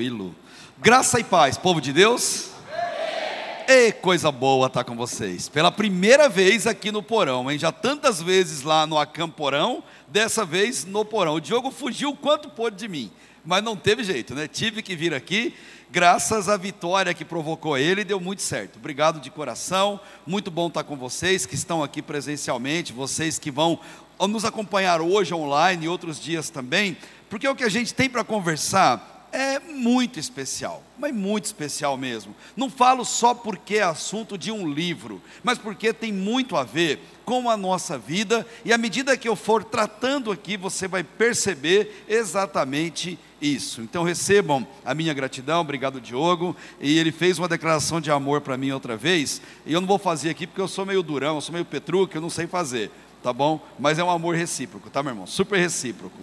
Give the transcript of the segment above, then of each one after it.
Tranquilo. Graça e paz, povo de Deus. E coisa boa estar com vocês. Pela primeira vez aqui no porão, hein? Já tantas vezes lá no Acamporão, dessa vez no porão. O Diogo fugiu quanto pôde de mim, mas não teve jeito, né? Tive que vir aqui, graças à vitória que provocou ele, deu muito certo. Obrigado de coração. Muito bom estar com vocês que estão aqui presencialmente, vocês que vão nos acompanhar hoje online e outros dias também, porque o que a gente tem para conversar é muito especial, mas muito especial mesmo. Não falo só porque é assunto de um livro, mas porque tem muito a ver com a nossa vida, e à medida que eu for tratando aqui, você vai perceber exatamente isso. Então recebam a minha gratidão, obrigado Diogo. E ele fez uma declaração de amor para mim outra vez, e eu não vou fazer aqui porque eu sou meio durão, eu sou meio petruca, eu não sei fazer, tá bom? Mas é um amor recíproco, tá, meu irmão? Super recíproco.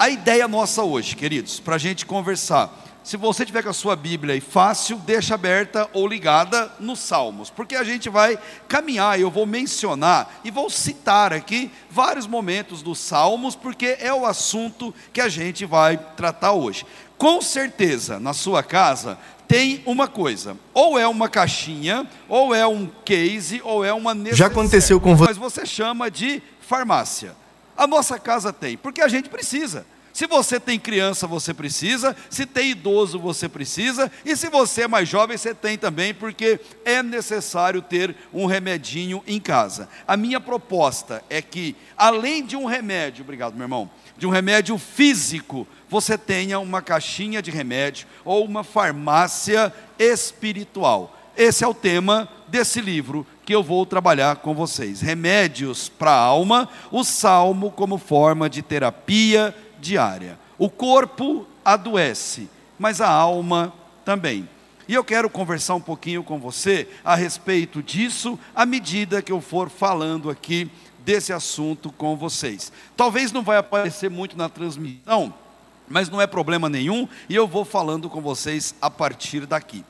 A ideia nossa hoje, queridos, para a gente conversar. Se você tiver com a sua Bíblia aí fácil, deixa aberta ou ligada nos Salmos, porque a gente vai caminhar, eu vou mencionar e vou citar aqui vários momentos dos Salmos, porque é o assunto que a gente vai tratar hoje. Com certeza, na sua casa, tem uma coisa, ou é uma caixinha, ou é um case, ou é uma necessária. Já aconteceu com você. Mas você chama de farmácia. A nossa casa tem, porque a gente precisa. Se você tem criança, você precisa. Se tem idoso, você precisa. E se você é mais jovem, você tem também, porque é necessário ter um remedinho em casa. A minha proposta é que, além de um remédio, obrigado, meu irmão, de um remédio físico, você tenha uma caixinha de remédio ou uma farmácia espiritual. Esse é o tema desse livro que eu vou trabalhar com vocês. Remédios para a alma, o salmo como forma de terapia diária. O corpo adoece, mas a alma também. E eu quero conversar um pouquinho com você a respeito disso, à medida que eu for falando aqui desse assunto com vocês. Talvez não vai aparecer muito na transmissão, mas não é problema nenhum, e eu vou falando com vocês a partir daqui.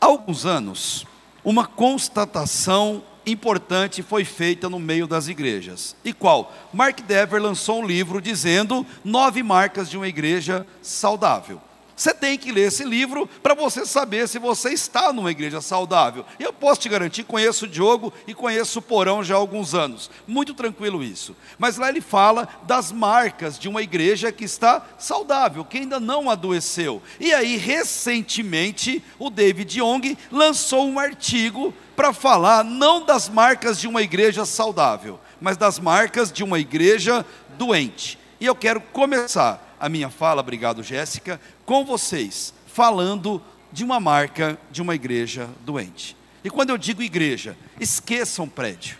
Há alguns anos, uma constatação importante foi feita no meio das igrejas. E qual? Mark Dever lançou um livro dizendo nove marcas de uma igreja saudável. Você tem que ler esse livro para você saber se você está numa igreja saudável. E eu posso te garantir, conheço o Diogo e conheço o Porão já há alguns anos. Muito tranquilo isso. Mas lá ele fala das marcas de uma igreja que está saudável, que ainda não adoeceu. E aí, recentemente, o David Young lançou um artigo para falar não das marcas de uma igreja saudável, mas das marcas de uma igreja doente. E eu quero começar a minha fala, obrigado Jéssica, com vocês, falando de uma marca de uma igreja doente. E quando eu digo igreja, esqueçam prédio.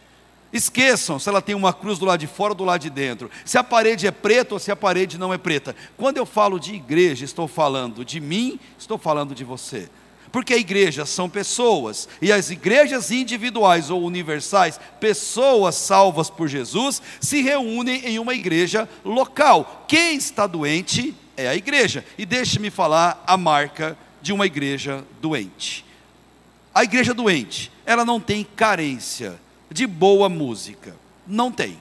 Esqueçam se ela tem uma cruz do lado de fora ou do lado de dentro, se a parede é preta ou se a parede não é preta. Quando eu falo de igreja, estou falando de mim, estou falando de você porque a igreja são pessoas, e as igrejas individuais ou universais, pessoas salvas por Jesus, se reúnem em uma igreja local. Quem está doente é a igreja. E deixe-me falar a marca de uma igreja doente. A igreja doente, ela não tem carência de boa música. Não tem.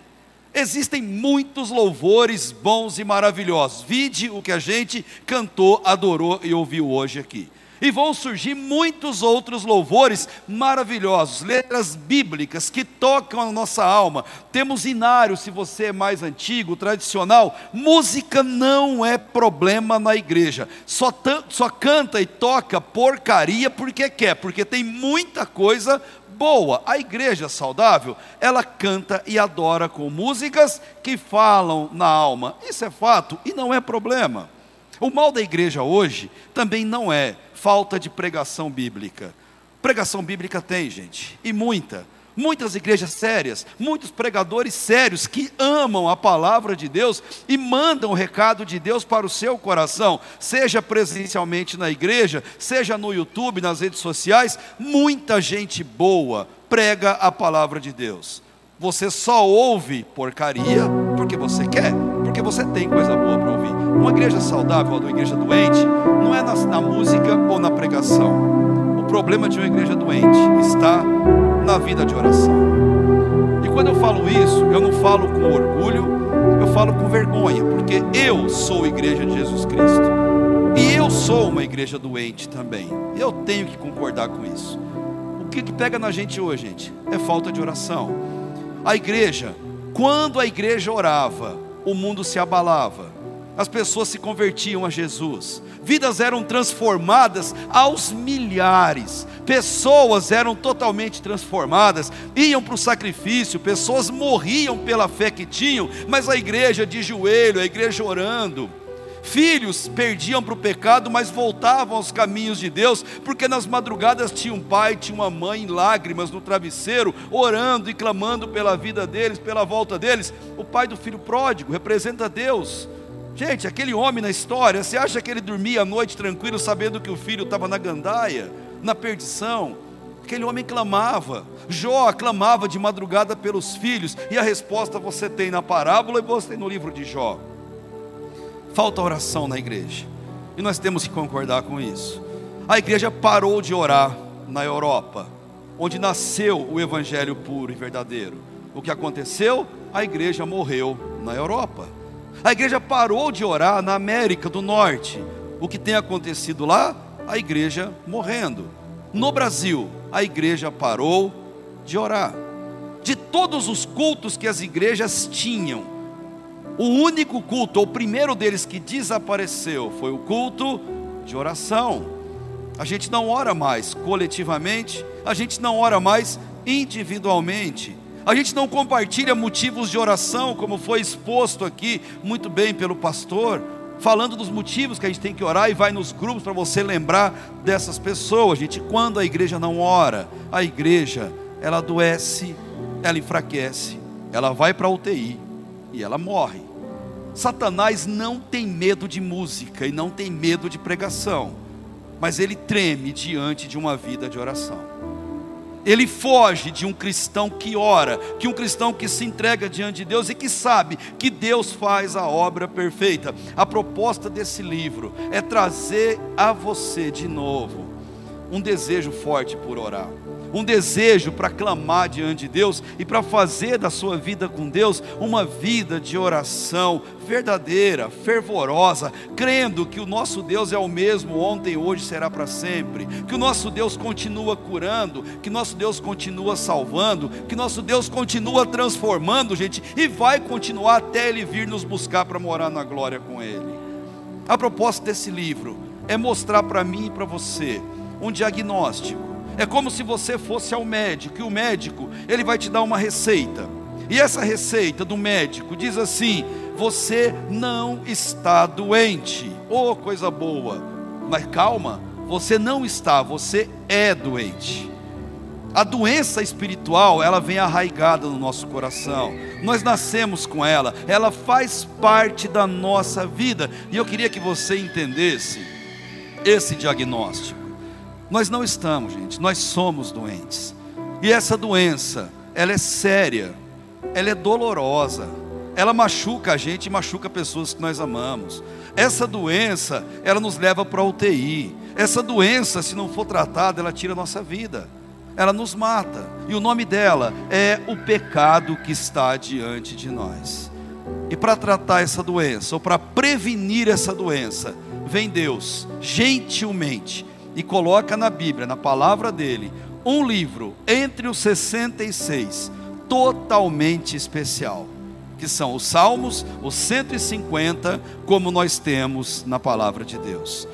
Existem muitos louvores bons e maravilhosos. Vide o que a gente cantou, adorou e ouviu hoje aqui e vão surgir muitos outros louvores maravilhosos, letras bíblicas que tocam a nossa alma. Temos inário, se você é mais antigo, tradicional. Música não é problema na igreja, só, só canta e toca porcaria porque quer, porque tem muita coisa boa. A igreja saudável, ela canta e adora com músicas que falam na alma. Isso é fato e não é problema. O mal da igreja hoje também não é falta de pregação bíblica. Pregação bíblica tem, gente, e muita. Muitas igrejas sérias, muitos pregadores sérios que amam a palavra de Deus e mandam o recado de Deus para o seu coração, seja presencialmente na igreja, seja no YouTube, nas redes sociais. Muita gente boa prega a palavra de Deus. Você só ouve porcaria porque você quer, porque você tem coisa boa para ouvir. Uma igreja saudável ou uma igreja doente não é na, na música ou na pregação. O problema de uma igreja doente está na vida de oração. E quando eu falo isso, eu não falo com orgulho, eu falo com vergonha, porque eu sou a igreja de Jesus Cristo. E eu sou uma igreja doente também. Eu tenho que concordar com isso. O que, que pega na gente hoje, gente? É falta de oração. A igreja, quando a igreja orava, o mundo se abalava, as pessoas se convertiam a Jesus, vidas eram transformadas aos milhares, pessoas eram totalmente transformadas, iam para o sacrifício, pessoas morriam pela fé que tinham, mas a igreja de joelho, a igreja orando, Filhos perdiam para o pecado, mas voltavam aos caminhos de Deus, porque nas madrugadas tinha um pai, tinha uma mãe em lágrimas no travesseiro, orando e clamando pela vida deles, pela volta deles. O pai do filho pródigo representa Deus. Gente, aquele homem na história, você acha que ele dormia à noite tranquilo, sabendo que o filho estava na gandaia, na perdição? Aquele homem clamava, Jó clamava de madrugada pelos filhos, e a resposta você tem na parábola e você tem no livro de Jó. Falta oração na igreja. E nós temos que concordar com isso. A igreja parou de orar na Europa, onde nasceu o evangelho puro e verdadeiro. O que aconteceu? A igreja morreu na Europa. A igreja parou de orar na América do Norte. O que tem acontecido lá? A igreja morrendo. No Brasil, a igreja parou de orar. De todos os cultos que as igrejas tinham, o único culto, o primeiro deles que desapareceu, foi o culto de oração. A gente não ora mais coletivamente, a gente não ora mais individualmente. A gente não compartilha motivos de oração, como foi exposto aqui muito bem pelo pastor, falando dos motivos que a gente tem que orar e vai nos grupos para você lembrar dessas pessoas. Gente, quando a igreja não ora, a igreja ela adoece, ela enfraquece, ela vai para a UTI e ela morre. Satanás não tem medo de música e não tem medo de pregação, mas ele treme diante de uma vida de oração. Ele foge de um cristão que ora, que um cristão que se entrega diante de Deus e que sabe que Deus faz a obra perfeita. A proposta desse livro é trazer a você de novo um desejo forte por orar um desejo para clamar diante de Deus e para fazer da sua vida com Deus uma vida de oração verdadeira, fervorosa, crendo que o nosso Deus é o mesmo ontem, hoje será para sempre, que o nosso Deus continua curando, que nosso Deus continua salvando, que nosso Deus continua transformando, gente, e vai continuar até Ele vir nos buscar para morar na glória com Ele. A proposta desse livro é mostrar para mim e para você um diagnóstico é como se você fosse ao médico, e o médico, ele vai te dar uma receita. E essa receita do médico diz assim: você não está doente. Oh, coisa boa. Mas calma, você não está, você é doente. A doença espiritual, ela vem arraigada no nosso coração. Nós nascemos com ela, ela faz parte da nossa vida. E eu queria que você entendesse esse diagnóstico. Nós não estamos, gente, nós somos doentes. E essa doença, ela é séria, ela é dolorosa, ela machuca a gente e machuca pessoas que nós amamos. Essa doença, ela nos leva para a UTI. Essa doença, se não for tratada, ela tira a nossa vida. Ela nos mata. E o nome dela é o pecado que está diante de nós. E para tratar essa doença, ou para prevenir essa doença, vem Deus, gentilmente, e coloca na Bíblia, na palavra dele, um livro entre os 66, totalmente especial, que são os Salmos, os 150, como nós temos na palavra de Deus,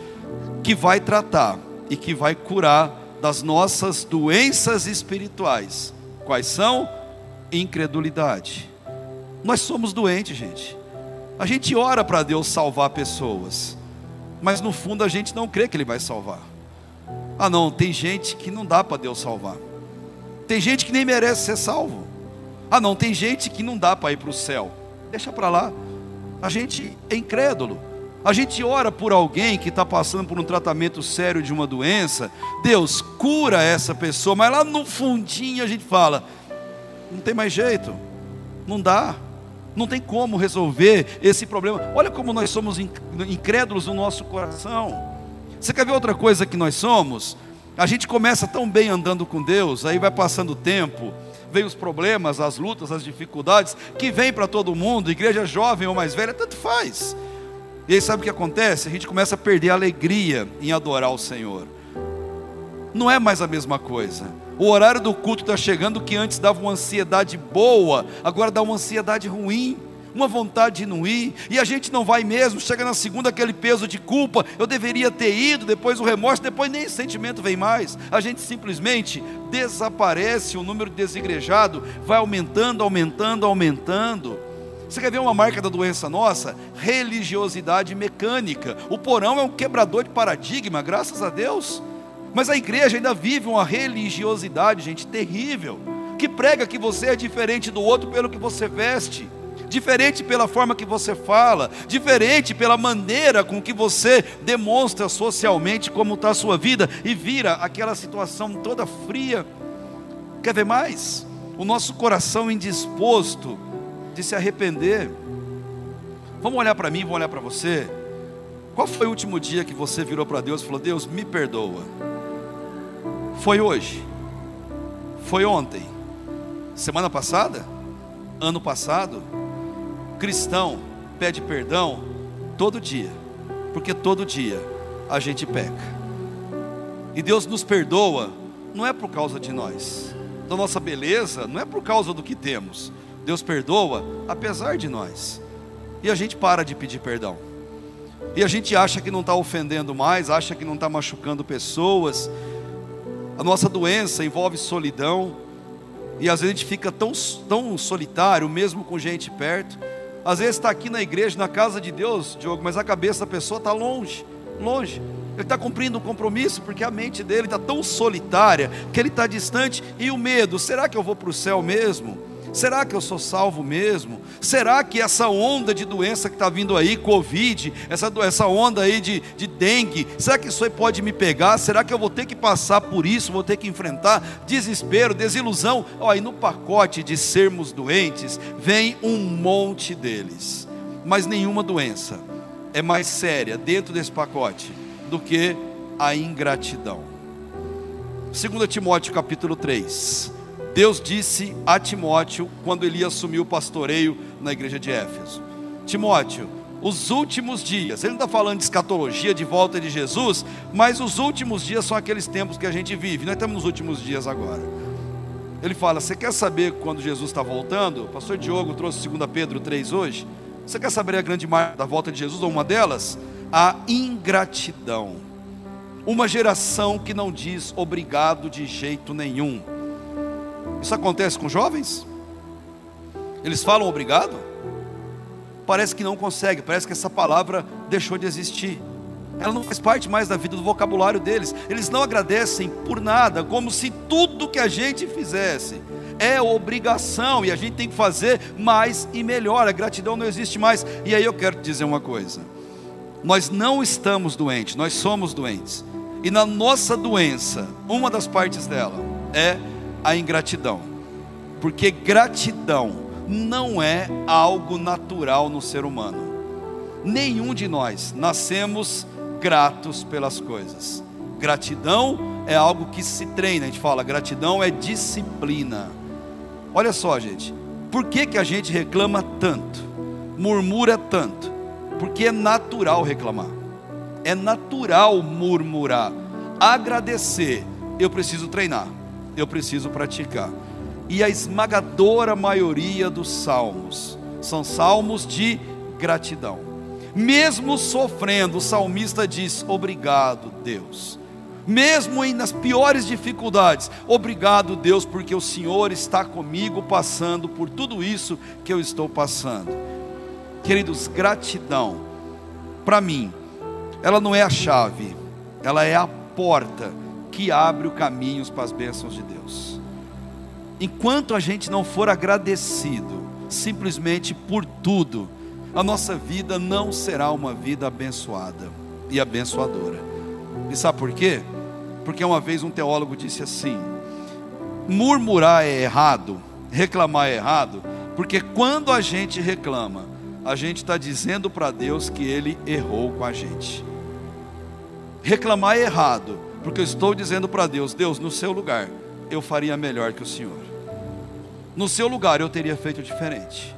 que vai tratar e que vai curar das nossas doenças espirituais. Quais são? Incredulidade. Nós somos doentes, gente. A gente ora para Deus salvar pessoas, mas no fundo a gente não crê que Ele vai salvar. Ah, não, tem gente que não dá para Deus salvar. Tem gente que nem merece ser salvo. Ah, não, tem gente que não dá para ir para o céu. Deixa para lá. A gente é incrédulo. A gente ora por alguém que está passando por um tratamento sério de uma doença. Deus cura essa pessoa, mas lá no fundinho a gente fala: não tem mais jeito, não dá, não tem como resolver esse problema. Olha como nós somos incrédulos no nosso coração. Você quer ver outra coisa que nós somos? A gente começa tão bem andando com Deus, aí vai passando o tempo, vem os problemas, as lutas, as dificuldades, que vem para todo mundo, igreja jovem ou mais velha, tanto faz. E aí sabe o que acontece? A gente começa a perder a alegria em adorar o Senhor. Não é mais a mesma coisa. O horário do culto está chegando que antes dava uma ansiedade boa, agora dá uma ansiedade ruim uma vontade de não ir, e a gente não vai mesmo, chega na segunda aquele peso de culpa, eu deveria ter ido, depois o remorso, depois nem sentimento vem mais, a gente simplesmente desaparece, o número de desigrejado vai aumentando, aumentando, aumentando. Você quer ver uma marca da doença nossa? Religiosidade mecânica. O porão é um quebrador de paradigma, graças a Deus. Mas a igreja ainda vive uma religiosidade, gente, terrível, que prega que você é diferente do outro pelo que você veste diferente pela forma que você fala, diferente pela maneira com que você demonstra socialmente como está a sua vida e vira aquela situação toda fria. Quer ver mais? O nosso coração indisposto de se arrepender. Vamos olhar para mim, vamos olhar para você. Qual foi o último dia que você virou para Deus e falou: Deus, me perdoa? Foi hoje? Foi ontem? Semana passada? Ano passado? Cristão pede perdão todo dia, porque todo dia a gente peca. E Deus nos perdoa, não é por causa de nós, da nossa beleza, não é por causa do que temos. Deus perdoa apesar de nós. E a gente para de pedir perdão. E a gente acha que não está ofendendo mais, acha que não está machucando pessoas. A nossa doença envolve solidão. E às vezes a gente fica tão, tão solitário, mesmo com gente perto. Às vezes está aqui na igreja, na casa de Deus, Diogo, mas a cabeça da pessoa está longe, longe. Ele está cumprindo um compromisso porque a mente dele está tão solitária que ele está distante. E o medo, será que eu vou para o céu mesmo? Será que eu sou salvo mesmo? Será que essa onda de doença que está vindo aí, Covid, essa, essa onda aí de, de dengue, será que isso aí pode me pegar? Será que eu vou ter que passar por isso? Vou ter que enfrentar desespero, desilusão? E no pacote de sermos doentes, vem um monte deles, mas nenhuma doença é mais séria dentro desse pacote do que a ingratidão. 2 Timóteo capítulo 3. Deus disse a Timóteo quando ele assumiu o pastoreio na igreja de Éfeso: Timóteo, os últimos dias, ele não está falando de escatologia, de volta de Jesus, mas os últimos dias são aqueles tempos que a gente vive, nós estamos nos últimos dias agora. Ele fala: Você quer saber quando Jesus está voltando? O pastor Diogo trouxe 2 Pedro 3 hoje. Você quer saber a grande marca da volta de Jesus, ou uma delas? A ingratidão. Uma geração que não diz obrigado de jeito nenhum isso acontece com jovens? Eles falam obrigado? Parece que não consegue, parece que essa palavra deixou de existir. Ela não faz parte mais da vida do vocabulário deles. Eles não agradecem por nada, como se tudo que a gente fizesse é obrigação e a gente tem que fazer mais e melhor. A gratidão não existe mais. E aí eu quero te dizer uma coisa: nós não estamos doentes, nós somos doentes. E na nossa doença, uma das partes dela é a ingratidão, porque gratidão não é algo natural no ser humano. Nenhum de nós nascemos gratos pelas coisas. Gratidão é algo que se treina, a gente fala, gratidão é disciplina. Olha só, gente, por que, que a gente reclama tanto, murmura tanto? Porque é natural reclamar, é natural murmurar. Agradecer, eu preciso treinar eu preciso praticar. E a esmagadora maioria dos salmos são salmos de gratidão. Mesmo sofrendo, o salmista diz: Obrigado, Deus. Mesmo nas piores dificuldades, obrigado, Deus, porque o Senhor está comigo passando por tudo isso que eu estou passando. Queridos, gratidão, para mim, ela não é a chave, ela é a porta que abre os caminhos para as bênçãos de Deus. Enquanto a gente não for agradecido, simplesmente por tudo, a nossa vida não será uma vida abençoada e abençoadora. E sabe por quê? Porque uma vez um teólogo disse assim: murmurar é errado, reclamar é errado, porque quando a gente reclama, a gente está dizendo para Deus que Ele errou com a gente. Reclamar é errado, porque eu estou dizendo para Deus: Deus, no seu lugar, eu faria melhor que o Senhor. No seu lugar, eu teria feito diferente.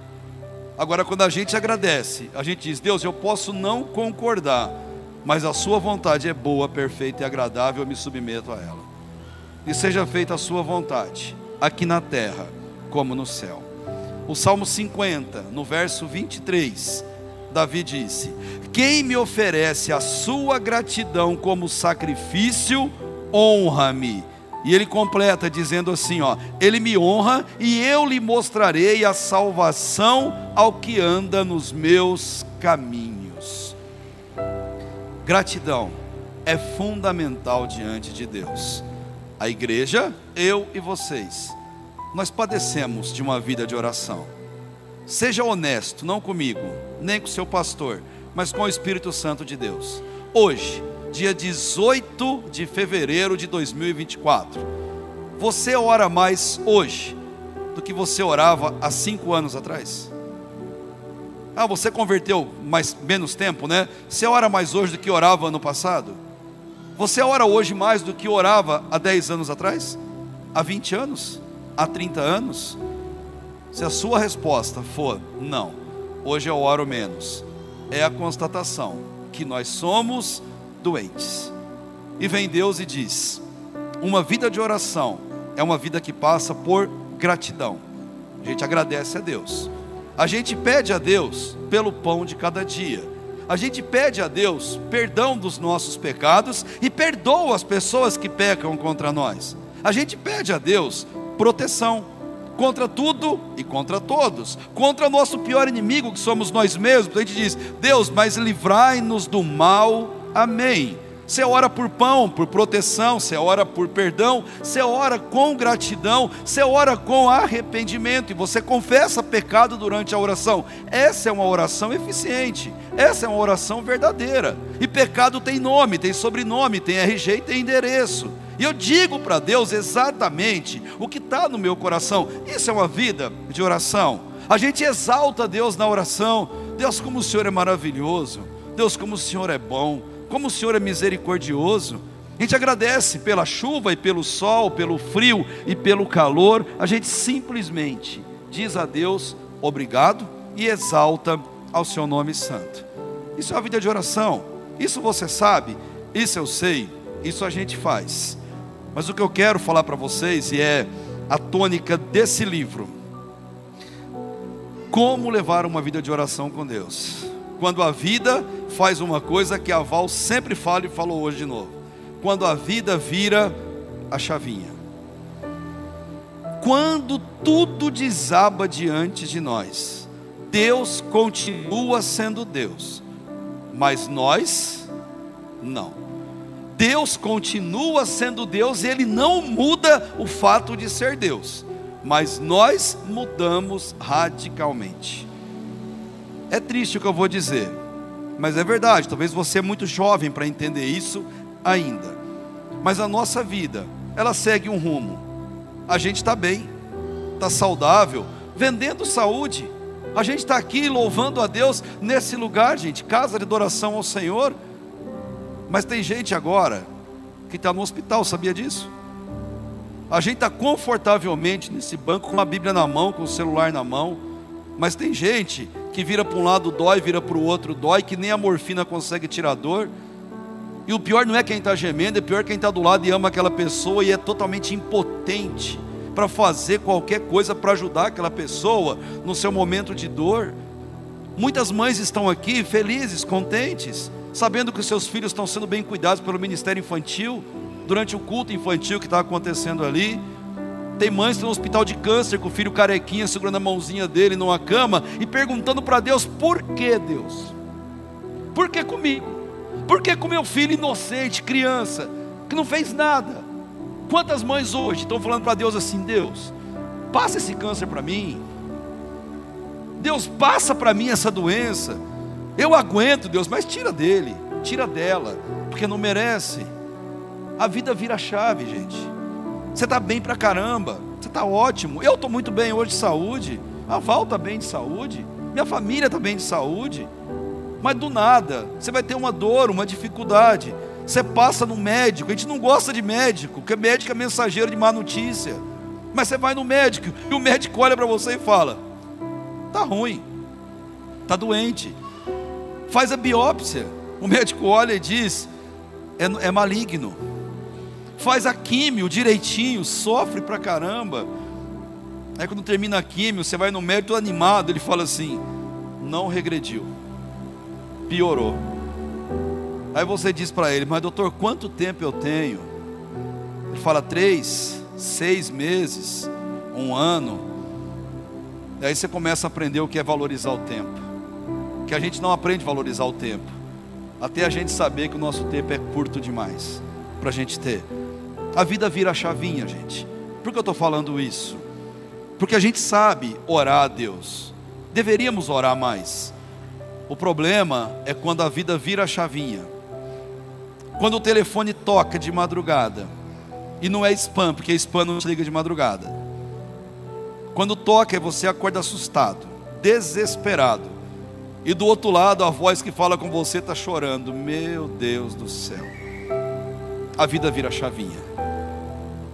Agora, quando a gente agradece, a gente diz: Deus, eu posso não concordar, mas a Sua vontade é boa, perfeita e agradável, eu me submeto a ela. E seja feita a Sua vontade, aqui na terra como no céu. O Salmo 50, no verso 23, Davi disse: Quem me oferece a sua gratidão como sacrifício, honra-me. E ele completa dizendo assim, ó: Ele me honra e eu lhe mostrarei a salvação ao que anda nos meus caminhos. Gratidão é fundamental diante de Deus. A igreja, eu e vocês, nós padecemos de uma vida de oração. Seja honesto, não comigo, nem com seu pastor, mas com o Espírito Santo de Deus. Hoje, dia 18 de fevereiro de 2024. Você ora mais hoje do que você orava há cinco anos atrás? Ah, você converteu mais menos tempo, né? Você ora mais hoje do que orava ano passado? Você ora hoje mais do que orava há 10 anos atrás? Há 20 anos? Há 30 anos? Se a sua resposta for não, hoje eu oro menos, é a constatação que nós somos doentes. E vem Deus e diz: uma vida de oração é uma vida que passa por gratidão. A gente agradece a Deus. A gente pede a Deus pelo pão de cada dia. A gente pede a Deus perdão dos nossos pecados e perdoa as pessoas que pecam contra nós. A gente pede a Deus proteção contra tudo e contra todos, contra o nosso pior inimigo que somos nós mesmos. A gente diz: Deus, mas livrai-nos do mal Amém. Você ora por pão, por proteção, você ora por perdão, você ora com gratidão, você ora com arrependimento e você confessa pecado durante a oração. Essa é uma oração eficiente, essa é uma oração verdadeira. E pecado tem nome, tem sobrenome, tem RG e tem endereço. E eu digo para Deus exatamente o que está no meu coração. Isso é uma vida de oração. A gente exalta Deus na oração. Deus, como o Senhor é maravilhoso. Deus, como o Senhor é bom como o Senhor é misericordioso. A gente agradece pela chuva e pelo sol, pelo frio e pelo calor. A gente simplesmente diz a Deus obrigado e exalta ao seu nome santo. Isso é a vida de oração. Isso você sabe, isso eu sei, isso a gente faz. Mas o que eu quero falar para vocês e é a tônica desse livro. Como levar uma vida de oração com Deus? Quando a vida faz uma coisa que a Val sempre fala e falou hoje de novo. Quando a vida vira a chavinha. Quando tudo desaba diante de nós, Deus continua sendo Deus, mas nós não. Deus continua sendo Deus e Ele não muda o fato de ser Deus, mas nós mudamos radicalmente. É triste o que eu vou dizer, mas é verdade. Talvez você é muito jovem para entender isso ainda. Mas a nossa vida, ela segue um rumo. A gente está bem, está saudável, vendendo saúde. A gente está aqui louvando a Deus nesse lugar, gente, casa de adoração ao Senhor. Mas tem gente agora que está no hospital, sabia disso? A gente está confortavelmente nesse banco com a Bíblia na mão, com o celular na mão. Mas tem gente que vira para um lado dói, vira para o outro dói, que nem a morfina consegue tirar dor. E o pior não é quem está gemendo, é pior quem está do lado e ama aquela pessoa e é totalmente impotente para fazer qualquer coisa para ajudar aquela pessoa no seu momento de dor. Muitas mães estão aqui felizes, contentes, sabendo que seus filhos estão sendo bem cuidados pelo Ministério Infantil, durante o culto infantil que está acontecendo ali. Tem mães no hospital de câncer com o filho carequinha segurando a mãozinha dele numa cama e perguntando para Deus: por que Deus? Por que comigo? Por que com meu filho inocente, criança, que não fez nada? Quantas mães hoje estão falando para Deus assim: Deus, passa esse câncer para mim. Deus, passa para mim essa doença. Eu aguento, Deus, mas tira dele, tira dela, porque não merece. A vida vira chave, gente. Você está bem pra caramba. Você está ótimo. Eu estou muito bem hoje de saúde. A Val está bem de saúde. Minha família está bem de saúde. Mas do nada, você vai ter uma dor, uma dificuldade. Você passa no médico. A gente não gosta de médico, porque médico é mensageiro de má notícia. Mas você vai no médico e o médico olha para você e fala: Tá ruim. está doente. Faz a biópsia. O médico olha e diz: é, é maligno. Faz a químio direitinho, sofre pra caramba. Aí quando termina a químio, você vai no médico animado, ele fala assim: não regrediu, piorou. Aí você diz para ele: mas doutor, quanto tempo eu tenho? Ele fala: três, seis meses, um ano. Aí você começa a aprender o que é valorizar o tempo. Que a gente não aprende a valorizar o tempo. Até a gente saber que o nosso tempo é curto demais para a gente ter. A vida vira chavinha, gente. Por que eu estou falando isso? Porque a gente sabe orar a Deus. Deveríamos orar mais. O problema é quando a vida vira chavinha. Quando o telefone toca de madrugada. E não é spam, porque spam não liga de madrugada. Quando toca, é você acorda assustado, desesperado e do outro lado, a voz que fala com você está chorando. Meu Deus do céu. A vida vira chavinha.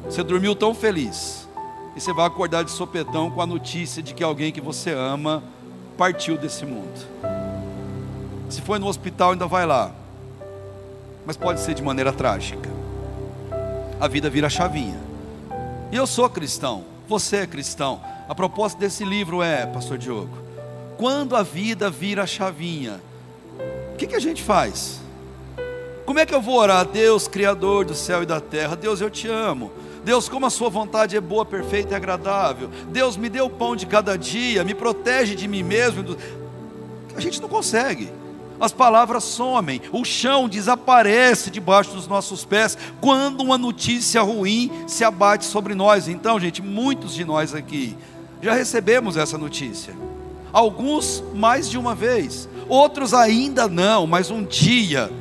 Você dormiu tão feliz. E você vai acordar de sopetão com a notícia de que alguém que você ama partiu desse mundo. Se foi no hospital, ainda vai lá. Mas pode ser de maneira trágica. A vida vira chavinha. E eu sou cristão. Você é cristão. A proposta desse livro é, Pastor Diogo, quando a vida vira a chavinha, o que, que a gente faz? Como é que eu vou orar? Deus, Criador do céu e da terra, Deus, eu te amo. Deus, como a sua vontade é boa, perfeita e agradável. Deus, me dê o pão de cada dia, me protege de mim mesmo. A gente não consegue. As palavras somem, o chão desaparece debaixo dos nossos pés quando uma notícia ruim se abate sobre nós. Então, gente, muitos de nós aqui já recebemos essa notícia alguns mais de uma vez, outros ainda não, mas um dia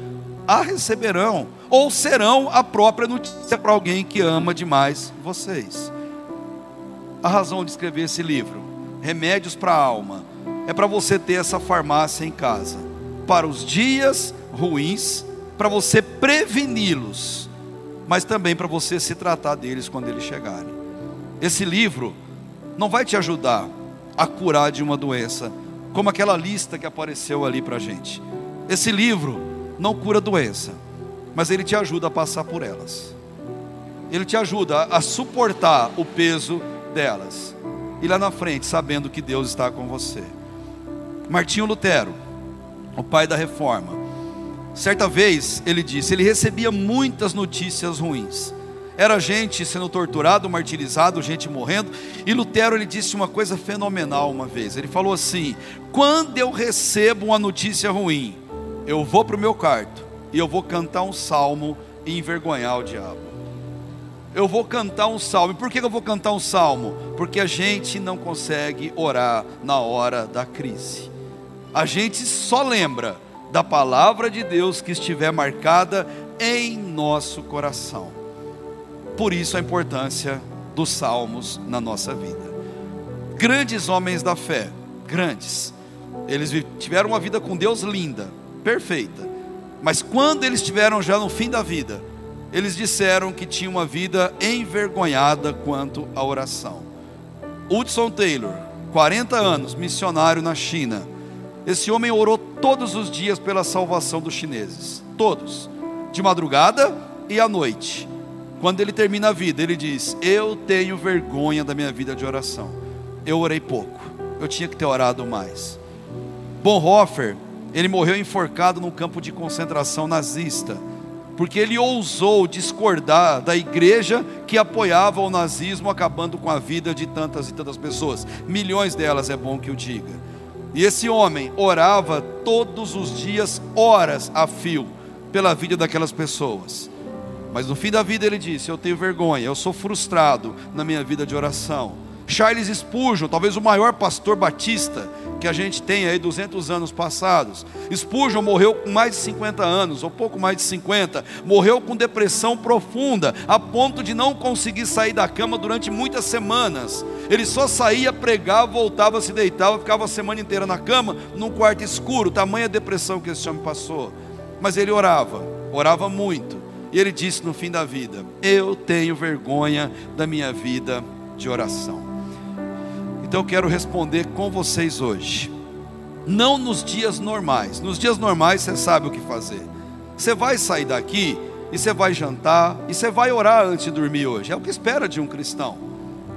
a receberão, ou serão a própria notícia para alguém que ama demais vocês. A razão de escrever esse livro, Remédios para a Alma, é para você ter essa farmácia em casa, para os dias ruins, para você preveni-los, mas também para você se tratar deles quando eles chegarem. Esse livro não vai te ajudar a curar de uma doença, como aquela lista que apareceu ali para a gente. Esse livro não cura doença, mas ele te ajuda a passar por elas. Ele te ajuda a suportar o peso delas. E lá na frente, sabendo que Deus está com você. Martinho Lutero, o pai da reforma, certa vez ele disse: ele recebia muitas notícias ruins era gente sendo torturado, martirizado, gente morrendo. E Lutero ele disse uma coisa fenomenal uma vez. Ele falou assim: "Quando eu recebo uma notícia ruim, eu vou para o meu quarto e eu vou cantar um salmo e envergonhar o diabo. Eu vou cantar um salmo. Por que eu vou cantar um salmo? Porque a gente não consegue orar na hora da crise. A gente só lembra da palavra de Deus que estiver marcada em nosso coração. Por isso a importância dos salmos na nossa vida. Grandes homens da fé, grandes, eles tiveram uma vida com Deus linda, perfeita, mas quando eles estiveram já no fim da vida, eles disseram que tinham uma vida envergonhada quanto à oração. Hudson Taylor, 40 anos, missionário na China. Esse homem orou todos os dias pela salvação dos chineses, todos, de madrugada e à noite. Quando ele termina a vida, ele diz: Eu tenho vergonha da minha vida de oração. Eu orei pouco, eu tinha que ter orado mais. Bonhoeffer, ele morreu enforcado num campo de concentração nazista, porque ele ousou discordar da igreja que apoiava o nazismo, acabando com a vida de tantas e tantas pessoas, milhões delas, é bom que eu diga. E esse homem orava todos os dias, horas a fio, pela vida daquelas pessoas. Mas no fim da vida ele disse: Eu tenho vergonha, eu sou frustrado na minha vida de oração. Charles Spurgeon, talvez o maior pastor batista que a gente tem aí 200 anos passados. Spurgeon morreu com mais de 50 anos, ou pouco mais de 50. Morreu com depressão profunda, a ponto de não conseguir sair da cama durante muitas semanas. Ele só saía, pregava, voltava, se deitava, ficava a semana inteira na cama, num quarto escuro. Tamanha depressão que esse homem passou. Mas ele orava, orava muito. E ele disse no fim da vida: Eu tenho vergonha da minha vida de oração. Então eu quero responder com vocês hoje. não nos dias normais. Nos dias normais você sabe o que fazer. Você vai sair daqui e você vai jantar e você vai orar antes de dormir hoje. É o que espera de um cristão.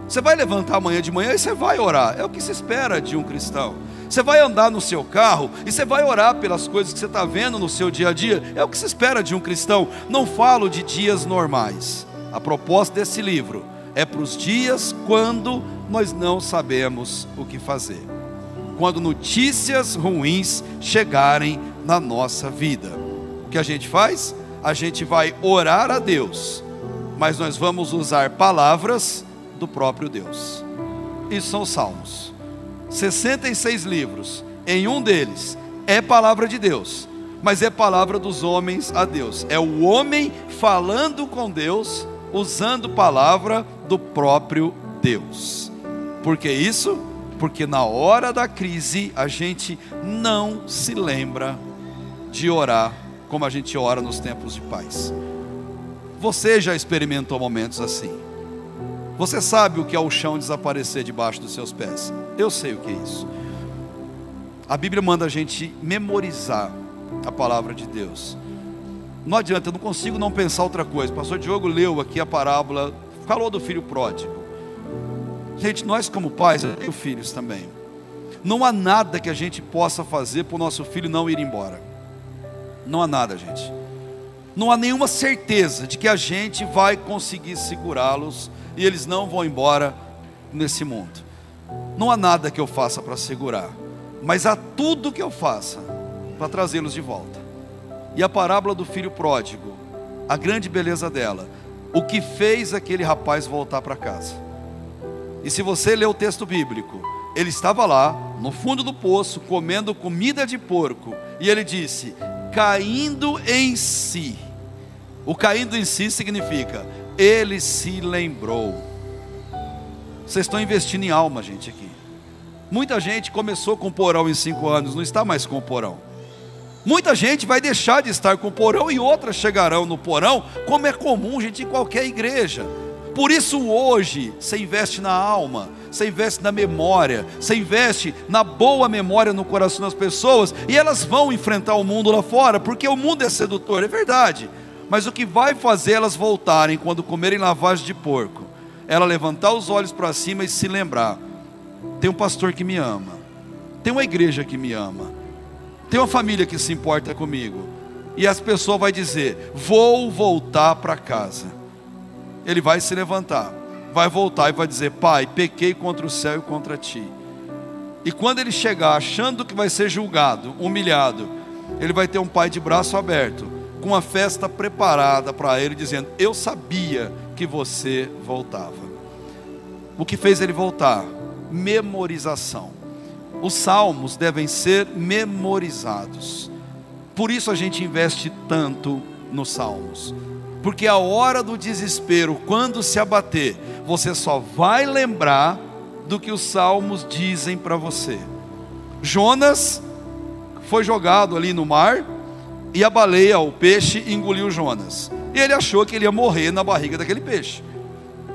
Você vai levantar amanhã de manhã e você vai orar. É o que se espera de um cristão. Você vai andar no seu carro e você vai orar pelas coisas que você está vendo no seu dia a dia. É o que se espera de um cristão. Não falo de dias normais. A proposta desse livro é para os dias quando nós não sabemos o que fazer. Quando notícias ruins chegarem na nossa vida. O que a gente faz? A gente vai orar a Deus, mas nós vamos usar palavras do próprio Deus. Isso são os salmos. 66 livros, em um deles é palavra de Deus, mas é palavra dos homens a Deus. É o homem falando com Deus, usando palavra do próprio Deus. Por que isso? Porque na hora da crise a gente não se lembra de orar como a gente ora nos tempos de paz. Você já experimentou momentos assim? Você sabe o que é o chão desaparecer debaixo dos seus pés? Eu sei o que é isso. A Bíblia manda a gente memorizar a palavra de Deus. Não adianta, eu não consigo não pensar outra coisa. O pastor Diogo leu aqui a parábola, falou do filho pródigo. Gente, nós como pais, eu tenho filhos também. Não há nada que a gente possa fazer para o nosso filho não ir embora. Não há nada, gente. Não há nenhuma certeza de que a gente vai conseguir segurá-los e eles não vão embora nesse mundo. Não há nada que eu faça para segurar, mas há tudo que eu faça para trazê-los de volta. E a parábola do filho pródigo, a grande beleza dela, o que fez aquele rapaz voltar para casa. E se você ler o texto bíblico, ele estava lá, no fundo do poço, comendo comida de porco, e ele disse: caindo em si. O caindo em si significa ele se lembrou. Vocês estão investindo em alma, gente, aqui. Muita gente começou com porão em cinco anos, não está mais com porão. Muita gente vai deixar de estar com porão e outras chegarão no porão, como é comum, gente, em qualquer igreja. Por isso hoje você investe na alma, você investe na memória, você investe na boa memória no coração das pessoas e elas vão enfrentar o mundo lá fora, porque o mundo é sedutor, é verdade. Mas o que vai fazer elas voltarem quando comerem lavagem de porco? Ela levantar os olhos para cima e se lembrar: tem um pastor que me ama, tem uma igreja que me ama, tem uma família que se importa comigo. E as pessoas vai dizer: vou voltar para casa. Ele vai se levantar, vai voltar e vai dizer: Pai, pequei contra o céu e contra ti. E quando ele chegar achando que vai ser julgado, humilhado, ele vai ter um pai de braço aberto com uma festa preparada para ele, dizendo: Eu sabia que você voltava. O que fez ele voltar? Memorização. Os salmos devem ser memorizados. Por isso a gente investe tanto nos salmos. Porque a hora do desespero, quando se abater, você só vai lembrar do que os salmos dizem para você. Jonas foi jogado ali no mar, e a baleia, o peixe, engoliu Jonas. E ele achou que ele ia morrer na barriga daquele peixe.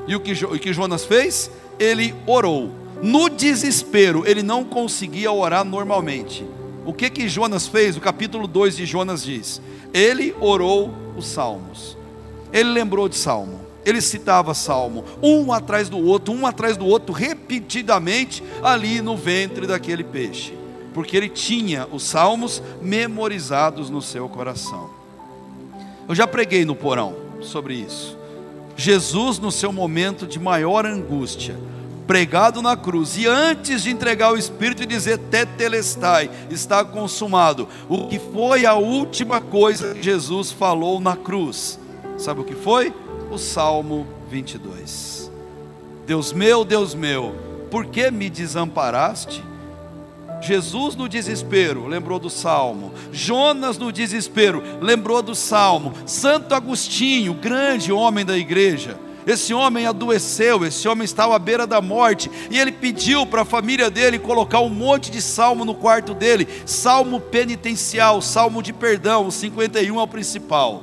E o que, o que Jonas fez? Ele orou. No desespero, ele não conseguia orar normalmente. O que que Jonas fez? O capítulo 2 de Jonas diz: Ele orou os salmos. Ele lembrou de salmo. Ele citava salmo, um atrás do outro, um atrás do outro, repetidamente ali no ventre daquele peixe porque ele tinha os salmos memorizados no seu coração. Eu já preguei no porão sobre isso. Jesus, no seu momento de maior angústia, pregado na cruz, e antes de entregar o Espírito e dizer Tetelestai, está consumado, o que foi a última coisa que Jesus falou na cruz? Sabe o que foi? O Salmo 22. Deus meu, Deus meu, por que me desamparaste? Jesus no desespero lembrou do salmo, Jonas no desespero lembrou do salmo, Santo Agostinho, grande homem da igreja, esse homem adoeceu, esse homem estava à beira da morte, e ele pediu para a família dele colocar um monte de salmo no quarto dele, salmo penitencial, salmo de perdão, o 51 é o principal.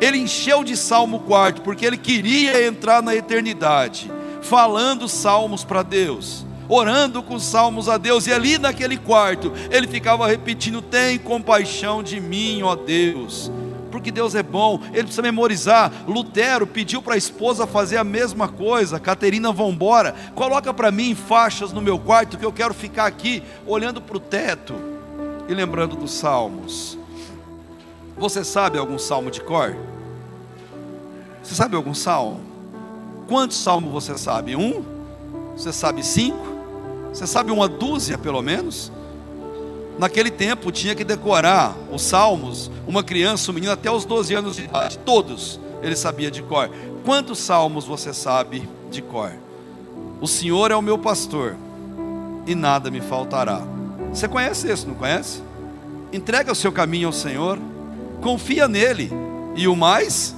Ele encheu de salmo o quarto, porque ele queria entrar na eternidade, falando salmos para Deus. Orando com salmos a Deus, e ali naquele quarto, ele ficava repetindo: Tem compaixão de mim, ó Deus porque Deus é bom, ele precisa memorizar. Lutero pediu para a esposa fazer a mesma coisa. Caterina, vambora, coloca para mim faixas no meu quarto, que eu quero ficar aqui olhando para o teto e lembrando dos salmos. Você sabe algum salmo de cor? Você sabe algum salmo? Quantos salmos você sabe? Um? Você sabe cinco? Você sabe uma dúzia pelo menos? Naquele tempo tinha que decorar os salmos, uma criança, um menino até os 12 anos de idade, todos ele sabia de cor. Quantos salmos você sabe de cor? O Senhor é o meu pastor e nada me faltará. Você conhece isso, não conhece? Entrega o seu caminho ao Senhor, confia nele e o mais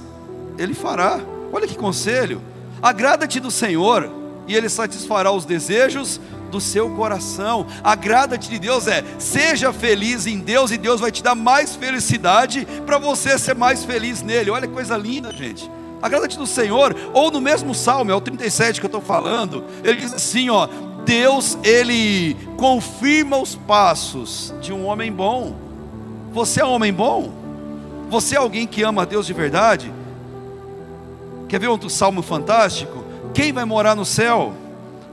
ele fará. Olha que conselho. Agrada-te do Senhor e ele satisfará os desejos do seu coração. Agrada-te de Deus é, seja feliz em Deus e Deus vai te dar mais felicidade para você ser mais feliz nele. Olha que coisa linda, gente. Agrada-te do Senhor, ou no mesmo salmo, é o 37 que eu estou falando, ele diz assim: ó, Deus, ele confirma os passos de um homem bom. Você é um homem bom? Você é alguém que ama a Deus de verdade? Quer ver outro salmo fantástico? Quem vai morar no céu?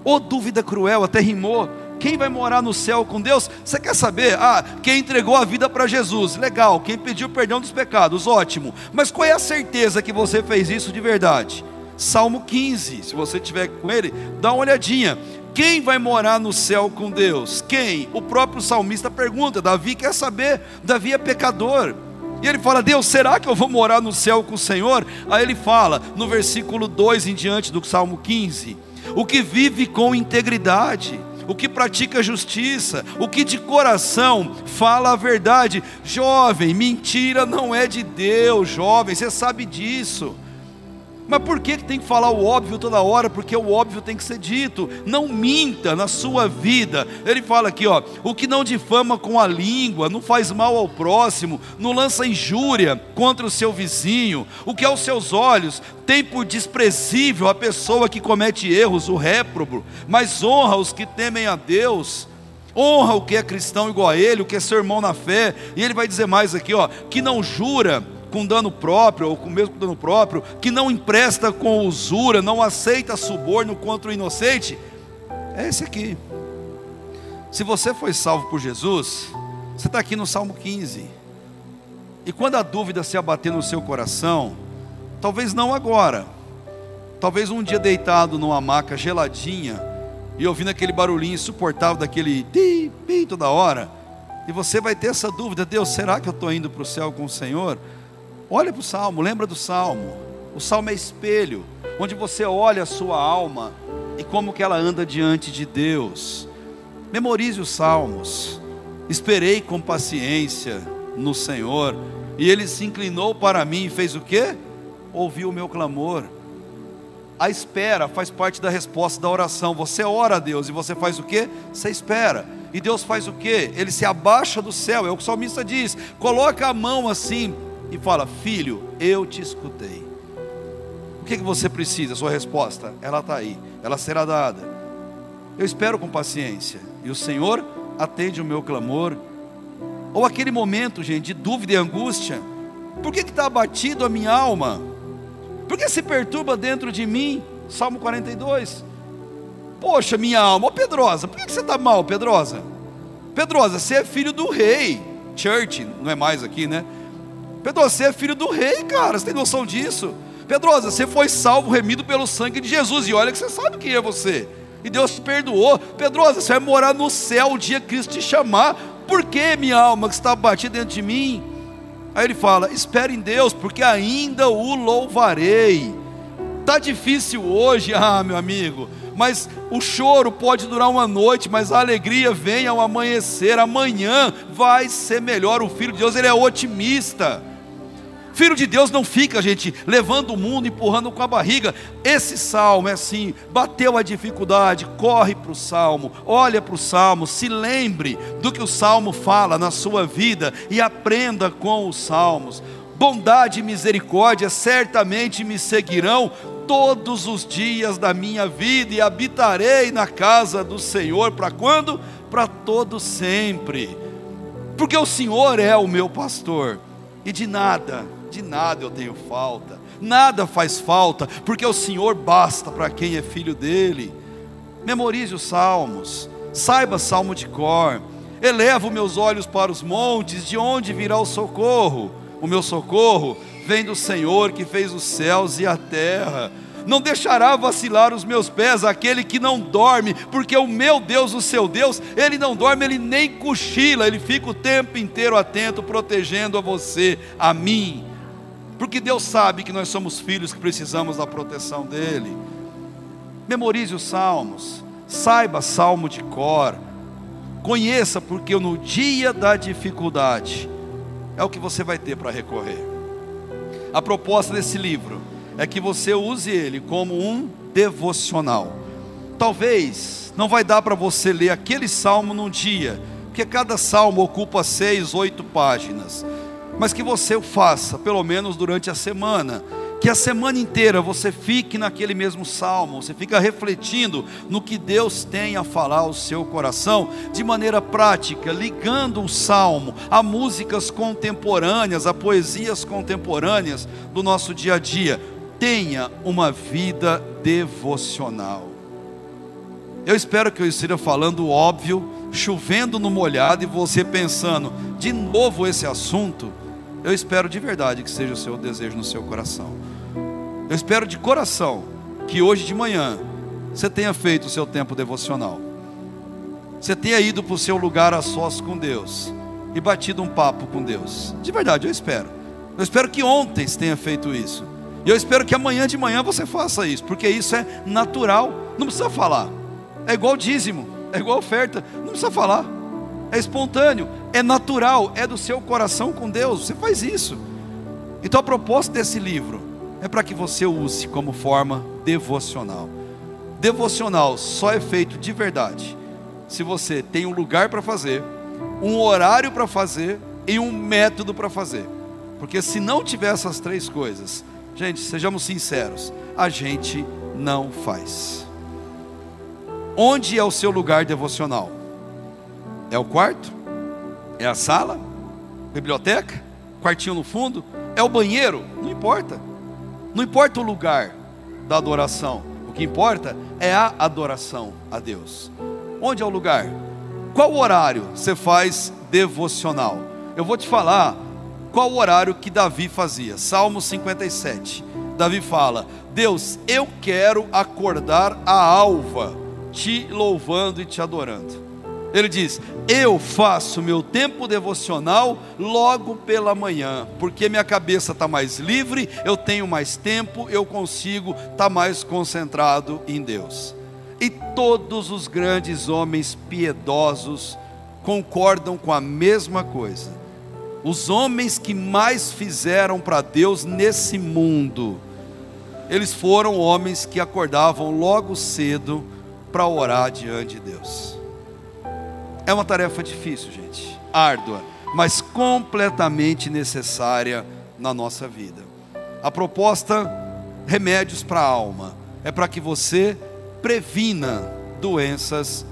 Ô oh, dúvida cruel, até rimou. Quem vai morar no céu com Deus? Você quer saber? Ah, quem entregou a vida para Jesus, legal. Quem pediu perdão dos pecados, ótimo. Mas qual é a certeza que você fez isso de verdade? Salmo 15, se você tiver com ele, dá uma olhadinha. Quem vai morar no céu com Deus? Quem? O próprio salmista pergunta. Davi quer saber. Davi é pecador. E ele fala: Deus, será que eu vou morar no céu com o Senhor? Aí ele fala, no versículo 2 em diante do Salmo 15 o que vive com integridade, o que pratica justiça, o que de coração fala a verdade. Jovem, mentira não é de Deus, jovem, você sabe disso. Mas por que tem que falar o óbvio toda hora? Porque o óbvio tem que ser dito. Não minta na sua vida. Ele fala aqui, ó, o que não difama com a língua, não faz mal ao próximo, não lança injúria contra o seu vizinho, o que aos seus olhos tem por desprezível a pessoa que comete erros, o réprobo, mas honra os que temem a Deus. Honra o que é cristão igual a ele, o que é seu irmão na fé. E ele vai dizer mais aqui, ó, que não jura com dano próprio, ou com mesmo com dano próprio, que não empresta com usura, não aceita suborno contra o inocente, é esse aqui. Se você foi salvo por Jesus, você está aqui no Salmo 15. E quando a dúvida se abater no seu coração, talvez não agora, talvez um dia deitado numa maca geladinha e ouvindo aquele barulhinho insuportável daquele pi, pi toda hora, e você vai ter essa dúvida: Deus, será que eu estou indo para o céu com o Senhor? Olha para o salmo, lembra do salmo. O salmo é espelho, onde você olha a sua alma e como que ela anda diante de Deus. Memorize os salmos. Esperei com paciência no Senhor, e ele se inclinou para mim e fez o quê? Ouviu o meu clamor. A espera faz parte da resposta da oração. Você ora a Deus e você faz o quê? Você espera. E Deus faz o quê? Ele se abaixa do céu, é o que o salmista diz. Coloca a mão assim e fala: Filho, eu te escutei. O que, que você precisa? Sua resposta, ela está aí, ela será dada. Eu espero com paciência, e o Senhor atende o meu clamor. Ou aquele momento, gente, de dúvida e angústia: por que está abatido a minha alma? Por que se perturba dentro de mim? Salmo 42. Poxa, minha alma, ô Pedrosa, por que você está mal, Pedrosa? Pedrosa, você é filho do rei. Church, não é mais aqui, né? Pedrosa, você é filho do rei, cara, você tem noção disso? Pedrosa, você foi salvo, remido pelo sangue de Jesus, e olha que você sabe quem é você. E Deus te perdoou. Pedrosa, você vai morar no céu o dia que Cristo te chamar. Por que, minha alma, que está batida dentro de mim? Aí ele fala: espere em Deus, porque ainda o louvarei. Está difícil hoje, ah, meu amigo, mas o choro pode durar uma noite, mas a alegria vem ao amanhecer. Amanhã vai ser melhor. O Filho de Deus, ele é otimista. Filho de Deus não fica, gente, levando o mundo, empurrando com a barriga. Esse salmo é assim: bateu a dificuldade, corre para o salmo, olha para o salmo, se lembre do que o salmo fala na sua vida e aprenda com os salmos. Bondade e misericórdia certamente me seguirão todos os dias da minha vida e habitarei na casa do Senhor para quando? Para todo sempre. Porque o Senhor é o meu pastor e de nada, de nada eu tenho falta. Nada faz falta, porque o Senhor basta para quem é filho dele. Memorize os salmos, saiba salmo de cor. Elevo meus olhos para os montes, de onde virá o socorro? O meu socorro vem do Senhor que fez os céus e a terra. Não deixará vacilar os meus pés aquele que não dorme, porque o meu Deus, o seu Deus, ele não dorme, ele nem cochila, ele fica o tempo inteiro atento, protegendo a você, a mim. Porque Deus sabe que nós somos filhos que precisamos da proteção dele. Memorize os salmos, saiba salmo de cor, conheça, porque no dia da dificuldade é o que você vai ter para recorrer. A proposta desse livro é que você use ele como um devocional. Talvez não vai dar para você ler aquele salmo num dia, porque cada salmo ocupa seis, oito páginas, mas que você o faça pelo menos durante a semana que a semana inteira você fique naquele mesmo salmo, você fica refletindo no que Deus tem a falar ao seu coração, de maneira prática, ligando o salmo a músicas contemporâneas, a poesias contemporâneas do nosso dia a dia. Tenha uma vida devocional. Eu espero que eu esteja falando óbvio, chovendo no molhado e você pensando, de novo esse assunto. Eu espero de verdade que seja o seu desejo no seu coração. Eu espero de coração que hoje de manhã você tenha feito o seu tempo devocional. Você tenha ido para o seu lugar a sós com Deus e batido um papo com Deus. De verdade, eu espero. Eu espero que ontem você tenha feito isso. E eu espero que amanhã de manhã você faça isso, porque isso é natural, não precisa falar. É igual dízimo, é igual oferta, não precisa falar é espontâneo, é natural, é do seu coração com Deus. Você faz isso. Então a proposta desse livro é para que você use como forma devocional. Devocional só é feito de verdade se você tem um lugar para fazer, um horário para fazer e um método para fazer. Porque se não tiver essas três coisas, gente, sejamos sinceros, a gente não faz. Onde é o seu lugar devocional? É o quarto? É a sala? Biblioteca? Quartinho no fundo? É o banheiro? Não importa. Não importa o lugar da adoração. O que importa é a adoração a Deus. Onde é o lugar? Qual horário você faz devocional? Eu vou te falar qual horário que Davi fazia. Salmo 57. Davi fala: Deus, eu quero acordar a alva, te louvando e te adorando. Ele diz: Eu faço meu tempo devocional logo pela manhã, porque minha cabeça está mais livre, eu tenho mais tempo, eu consigo estar tá mais concentrado em Deus. E todos os grandes homens piedosos concordam com a mesma coisa. Os homens que mais fizeram para Deus nesse mundo, eles foram homens que acordavam logo cedo para orar diante de Deus. É uma tarefa difícil, gente, árdua, mas completamente necessária na nossa vida. A proposta remédios para a alma é para que você previna doenças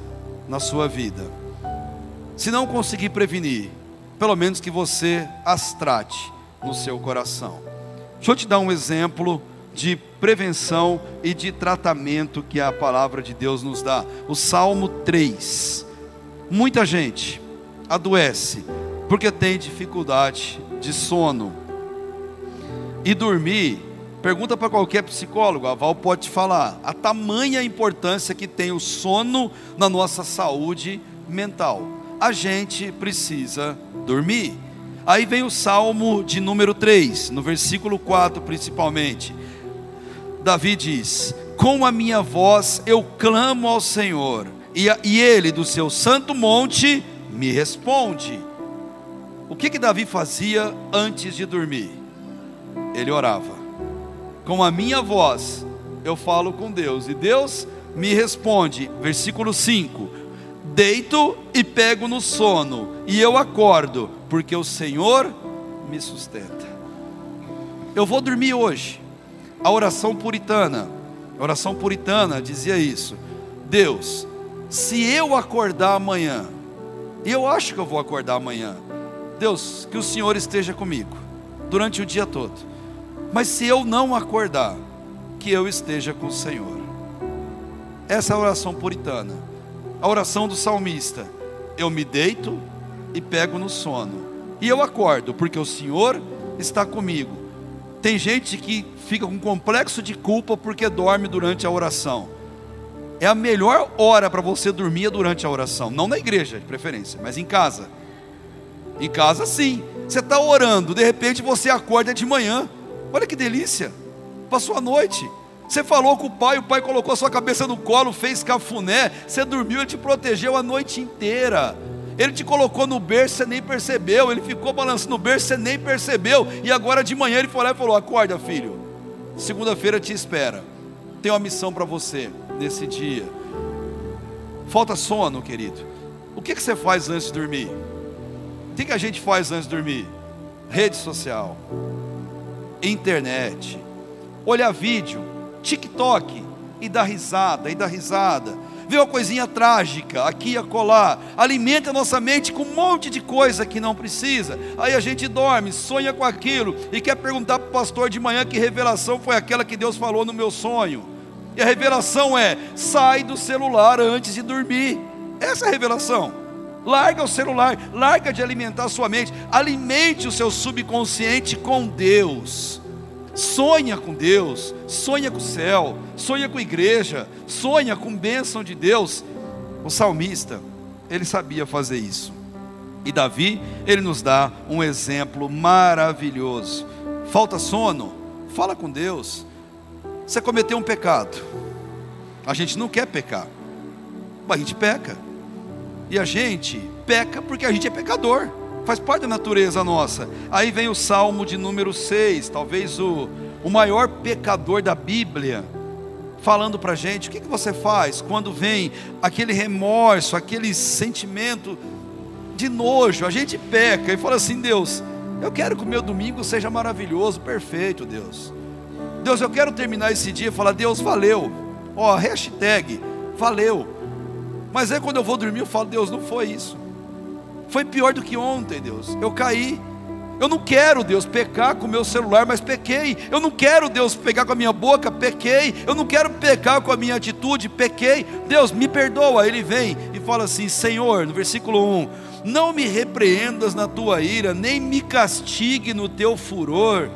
na sua vida. Se não conseguir prevenir, pelo menos que você as trate no seu coração. Deixa eu te dar um exemplo de prevenção e de tratamento que a palavra de Deus nos dá. O Salmo 3. Muita gente adoece porque tem dificuldade de sono. E dormir, pergunta para qualquer psicólogo, a Val pode falar, a tamanha importância que tem o sono na nossa saúde mental. A gente precisa dormir. Aí vem o salmo de número 3, no versículo 4 principalmente. Davi diz: Com a minha voz eu clamo ao Senhor e, e ele do seu santo monte me responde. O que que Davi fazia antes de dormir? Ele orava. Com a minha voz eu falo com Deus e Deus me responde. Versículo 5: Deito e pego no sono, e eu acordo, porque o Senhor me sustenta. Eu vou dormir hoje, a oração puritana. A oração puritana dizia isso: Deus, se eu acordar amanhã, e eu acho que eu vou acordar amanhã, Deus, que o Senhor esteja comigo durante o dia todo. Mas se eu não acordar, que eu esteja com o Senhor. Essa é a oração puritana. A oração do salmista. Eu me deito e pego no sono. E eu acordo, porque o Senhor está comigo. Tem gente que fica com complexo de culpa porque dorme durante a oração. É a melhor hora para você dormir é durante a oração, não na igreja, de preferência, mas em casa. Em casa, sim. Você está orando, de repente você acorda de manhã. Olha que delícia. Passou a noite. Você falou com o pai, o pai colocou a sua cabeça no colo, fez cafuné. Você dormiu, ele te protegeu a noite inteira. Ele te colocou no berço, você nem percebeu. Ele ficou balançando no berço, você nem percebeu. E agora de manhã ele foi lá e falou: Acorda, filho. Segunda-feira te espera. Tem uma missão para você nesse dia. Falta sono, querido. O que, que você faz antes de dormir? O que, que a gente faz antes de dormir? Rede social, internet, olhar vídeo, TikTok e dar risada, e dar risada. Vê uma coisinha trágica aqui e acolá, alimenta a nossa mente com um monte de coisa que não precisa. Aí a gente dorme, sonha com aquilo e quer perguntar para o pastor de manhã que revelação foi aquela que Deus falou no meu sonho. E a revelação é: sai do celular antes de dormir. Essa é a revelação. Larga o celular, larga de alimentar a sua mente, alimente o seu subconsciente com Deus. Sonha com Deus, sonha com o céu, sonha com a igreja, sonha com bênção de Deus. O salmista, ele sabia fazer isso. E Davi, ele nos dá um exemplo maravilhoso. Falta sono? Fala com Deus. Você cometeu um pecado. A gente não quer pecar, mas a gente peca. E a gente peca porque a gente é pecador faz parte da natureza nossa. Aí vem o Salmo de número 6, talvez o, o maior pecador da Bíblia, falando para a gente: o que, que você faz quando vem aquele remorso, aquele sentimento de nojo? A gente peca e fala assim: Deus, eu quero que o meu domingo seja maravilhoso, perfeito, Deus. Deus, eu quero terminar esse dia e falar: Deus, valeu. Ó, hashtag, valeu. Mas aí quando eu vou dormir, eu falo: Deus, não foi isso. Foi pior do que ontem, Deus. Eu caí. Eu não quero, Deus, pecar com o meu celular, mas pequei. Eu não quero, Deus, pegar com a minha boca, pequei. Eu não quero pecar com a minha atitude, pequei. Deus, me perdoa. Ele vem e fala assim: Senhor, no versículo 1: Não me repreendas na tua ira, nem me castigue no teu furor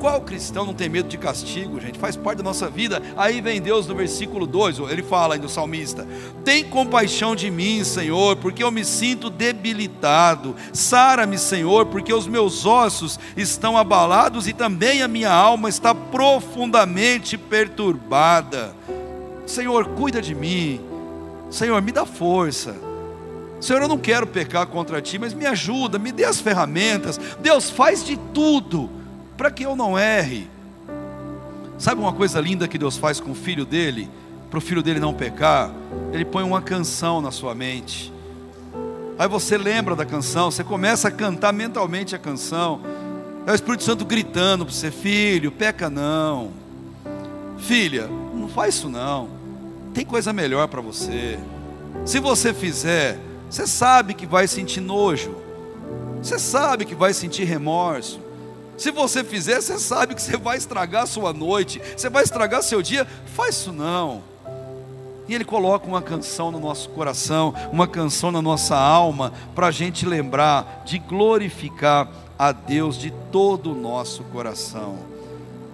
qual cristão não tem medo de castigo, gente? Faz parte da nossa vida. Aí vem Deus no versículo 2, ele fala aí no salmista: Tem compaixão de mim, Senhor, porque eu me sinto debilitado. Sara-me, Senhor, porque os meus ossos estão abalados e também a minha alma está profundamente perturbada. Senhor, cuida de mim. Senhor, me dá força. Senhor, eu não quero pecar contra ti, mas me ajuda, me dê as ferramentas. Deus faz de tudo para que eu não erre. Sabe uma coisa linda que Deus faz com o filho dele? Para o filho dele não pecar? Ele põe uma canção na sua mente. Aí você lembra da canção, você começa a cantar mentalmente a canção. É o Espírito Santo gritando para você: Filho, peca não. Filha, não faz isso não. Tem coisa melhor para você. Se você fizer, você sabe que vai sentir nojo. Você sabe que vai sentir remorso. Se você fizer, você sabe que você vai estragar a sua noite, você vai estragar seu dia. Faz isso não. E Ele coloca uma canção no nosso coração, uma canção na nossa alma, para a gente lembrar de glorificar a Deus de todo o nosso coração.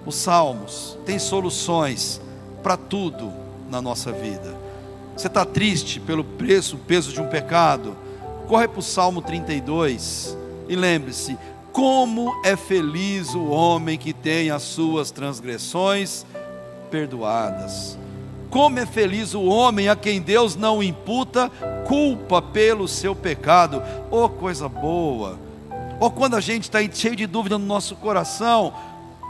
Os salmos têm soluções para tudo na nossa vida. Você está triste pelo preço, peso de um pecado? Corre para o Salmo 32 e lembre-se: como é feliz o homem que tem as suas transgressões perdoadas. Como é feliz o homem a quem Deus não imputa culpa pelo seu pecado. Oh, coisa boa! Ou oh, quando a gente está cheio de dúvida no nosso coração,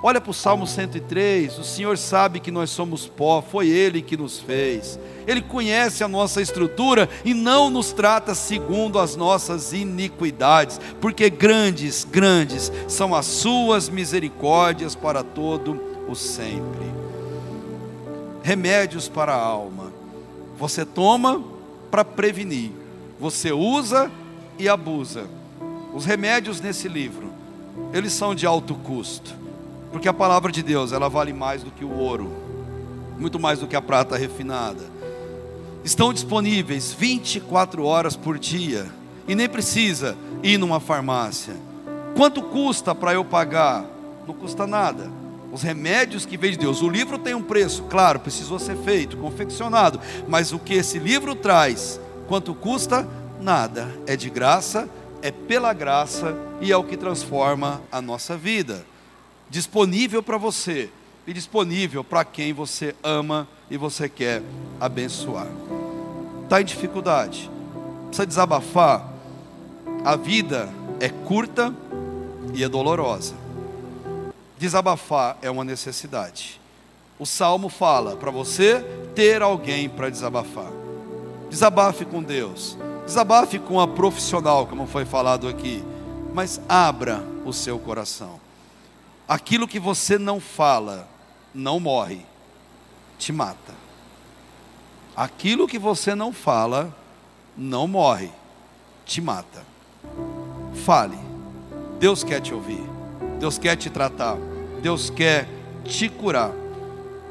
olha para o Salmo 103: o Senhor sabe que nós somos pó, foi Ele que nos fez. Ele conhece a nossa estrutura e não nos trata segundo as nossas iniquidades, porque grandes, grandes são as suas misericórdias para todo o sempre. Remédios para a alma. Você toma para prevenir, você usa e abusa. Os remédios nesse livro, eles são de alto custo, porque a palavra de Deus, ela vale mais do que o ouro, muito mais do que a prata refinada. Estão disponíveis 24 horas por dia e nem precisa ir numa farmácia. Quanto custa para eu pagar? Não custa nada. Os remédios que vem de Deus. O livro tem um preço, claro, precisou ser feito, confeccionado. Mas o que esse livro traz, quanto custa? Nada. É de graça, é pela graça e é o que transforma a nossa vida. Disponível para você e disponível para quem você ama e você quer abençoar. Está em dificuldade, precisa desabafar. A vida é curta e é dolorosa. Desabafar é uma necessidade. O salmo fala para você ter alguém para desabafar. Desabafe com Deus, desabafe com a profissional, como foi falado aqui, mas abra o seu coração. Aquilo que você não fala, não morre, te mata. Aquilo que você não fala, não morre, te mata. Fale. Deus quer te ouvir. Deus quer te tratar. Deus quer te curar.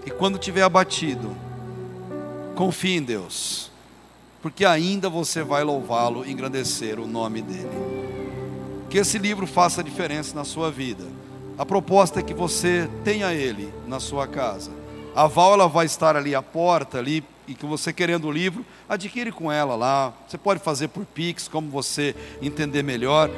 E quando tiver abatido, confie em Deus, porque ainda você vai louvá-lo e engrandecer o nome dele. Que esse livro faça diferença na sua vida. A proposta é que você tenha ele na sua casa. A Val ela vai estar ali à porta ali e que você querendo o livro, adquire com ela lá. Você pode fazer por Pix, como você entender melhor.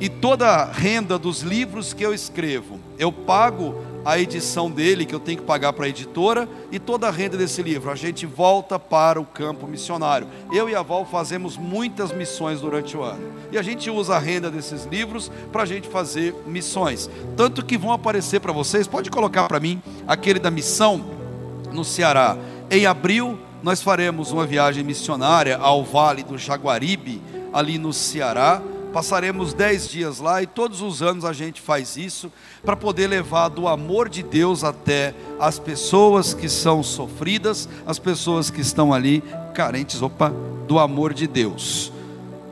E toda a renda dos livros que eu escrevo, eu pago a edição dele, que eu tenho que pagar para a editora, e toda a renda desse livro, a gente volta para o campo missionário. Eu e a Val fazemos muitas missões durante o ano. E a gente usa a renda desses livros para a gente fazer missões. Tanto que vão aparecer para vocês, pode colocar para mim aquele da missão no Ceará. Em abril, nós faremos uma viagem missionária ao Vale do Jaguaribe, ali no Ceará. Passaremos dez dias lá e todos os anos a gente faz isso para poder levar do amor de Deus até as pessoas que são sofridas, as pessoas que estão ali carentes, opa, do amor de Deus.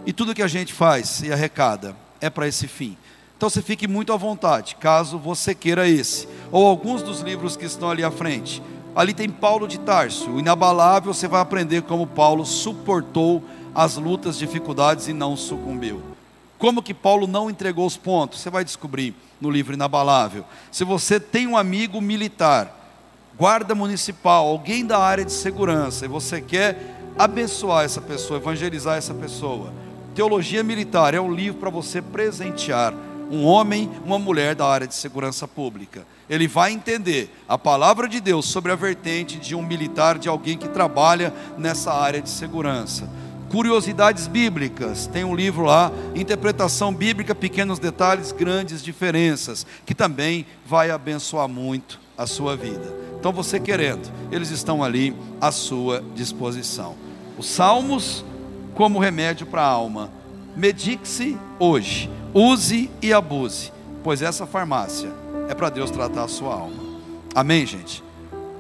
E tudo que a gente faz e arrecada é para esse fim. Então você fique muito à vontade, caso você queira esse, ou alguns dos livros que estão ali à frente. Ali tem Paulo de Tarso, o inabalável, você vai aprender como Paulo suportou as lutas, dificuldades e não sucumbiu. Como que Paulo não entregou os pontos? Você vai descobrir no livro Inabalável. Se você tem um amigo militar, guarda municipal, alguém da área de segurança, e você quer abençoar essa pessoa, evangelizar essa pessoa, Teologia Militar é um livro para você presentear um homem, uma mulher da área de segurança pública. Ele vai entender a palavra de Deus sobre a vertente de um militar, de alguém que trabalha nessa área de segurança. Curiosidades bíblicas, tem um livro lá, Interpretação Bíblica, Pequenos Detalhes, Grandes Diferenças, que também vai abençoar muito a sua vida. Então, você querendo, eles estão ali à sua disposição. Os Salmos, como remédio para a alma. Medique-se hoje, use e abuse, pois essa farmácia é para Deus tratar a sua alma. Amém, gente?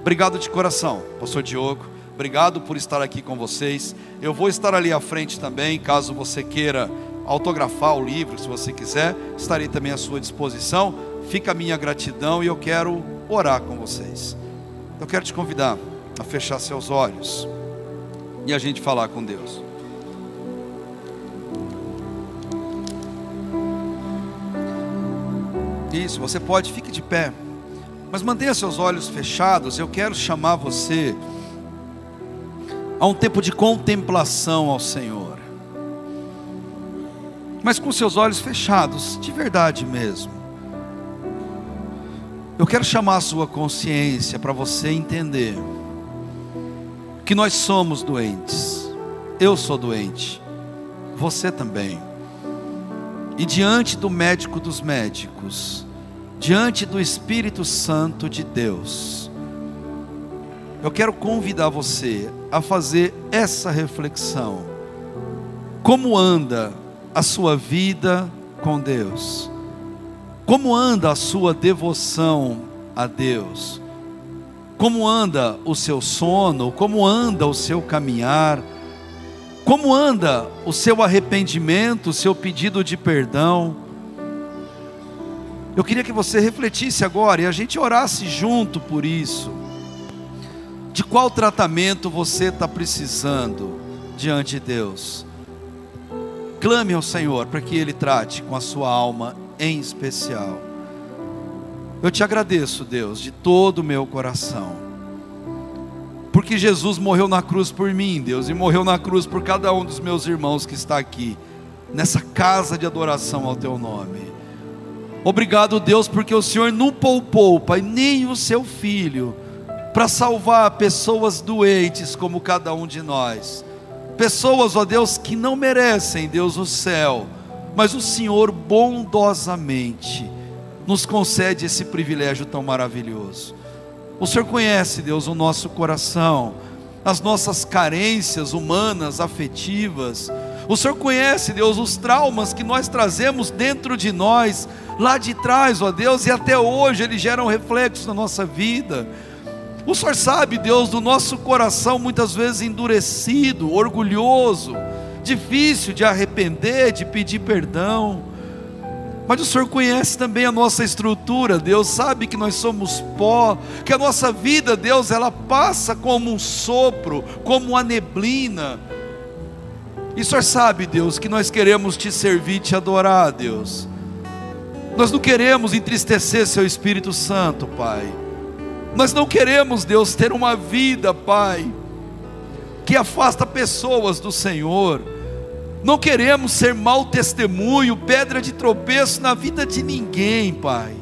Obrigado de coração, Pastor Diogo. Obrigado por estar aqui com vocês. Eu vou estar ali à frente também, caso você queira autografar o livro, se você quiser, estarei também à sua disposição. Fica a minha gratidão e eu quero orar com vocês. Eu quero te convidar a fechar seus olhos e a gente falar com Deus. Isso, você pode, fique de pé. Mas mantenha seus olhos fechados. Eu quero chamar você a um tempo de contemplação ao Senhor. Mas com seus olhos fechados, de verdade mesmo. Eu quero chamar a sua consciência para você entender que nós somos doentes. Eu sou doente. Você também. E diante do médico dos médicos, diante do Espírito Santo de Deus, eu quero convidar você a fazer essa reflexão. Como anda a sua vida com Deus? Como anda a sua devoção a Deus? Como anda o seu sono? Como anda o seu caminhar? Como anda o seu arrependimento, o seu pedido de perdão? Eu queria que você refletisse agora e a gente orasse junto por isso. De qual tratamento você está precisando diante de Deus? Clame ao Senhor para que Ele trate com a sua alma em especial. Eu te agradeço, Deus, de todo o meu coração porque Jesus morreu na cruz por mim, Deus, e morreu na cruz por cada um dos meus irmãos que está aqui, nessa casa de adoração ao teu nome. Obrigado, Deus, porque o Senhor não poupou, Pai, nem o seu filho, para salvar pessoas doentes como cada um de nós. Pessoas, ó Deus, que não merecem, Deus, o céu, mas o Senhor bondosamente nos concede esse privilégio tão maravilhoso. O Senhor conhece, Deus, o nosso coração, as nossas carências humanas, afetivas. O Senhor conhece, Deus, os traumas que nós trazemos dentro de nós, lá de trás, ó Deus, e até hoje eles geram reflexos na nossa vida. O Senhor sabe, Deus, do nosso coração muitas vezes endurecido, orgulhoso, difícil de arrepender, de pedir perdão. Mas o Senhor conhece também a nossa estrutura, Deus sabe que nós somos pó, que a nossa vida, Deus, ela passa como um sopro, como uma neblina. E o Senhor sabe, Deus, que nós queremos te servir, te adorar, Deus. Nós não queremos entristecer Seu Espírito Santo, Pai. Nós não queremos, Deus, ter uma vida, Pai, que afasta pessoas do Senhor não queremos ser mau testemunho, pedra de tropeço na vida de ninguém, Pai.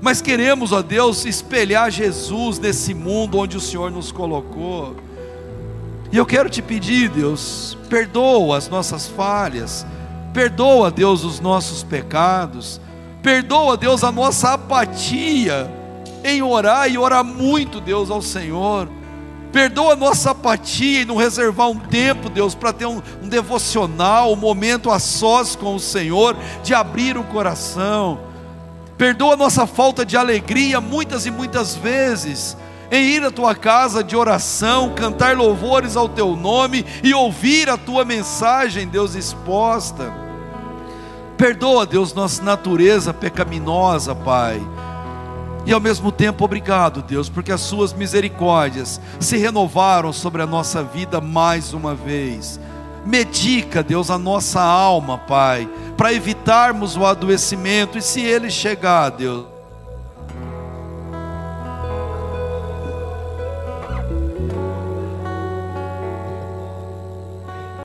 Mas queremos, ó Deus, espelhar Jesus nesse mundo onde o Senhor nos colocou. E eu quero te pedir, Deus, perdoa as nossas falhas, perdoa, Deus, os nossos pecados, perdoa, Deus, a nossa apatia em orar e orar muito, Deus, ao Senhor. Perdoa a nossa apatia e não reservar um tempo, Deus, para ter um, um, devocional, um momento a sós com o Senhor, de abrir o coração. Perdoa a nossa falta de alegria, muitas e muitas vezes, em ir à tua casa de oração, cantar louvores ao teu nome e ouvir a tua mensagem, Deus, exposta. Perdoa, Deus, nossa natureza pecaminosa, Pai e ao mesmo tempo, obrigado, Deus, porque as Suas misericórdias se renovaram sobre a nossa vida mais uma vez. Medica, Deus, a nossa alma, Pai, para evitarmos o adoecimento, e se ele chegar, Deus,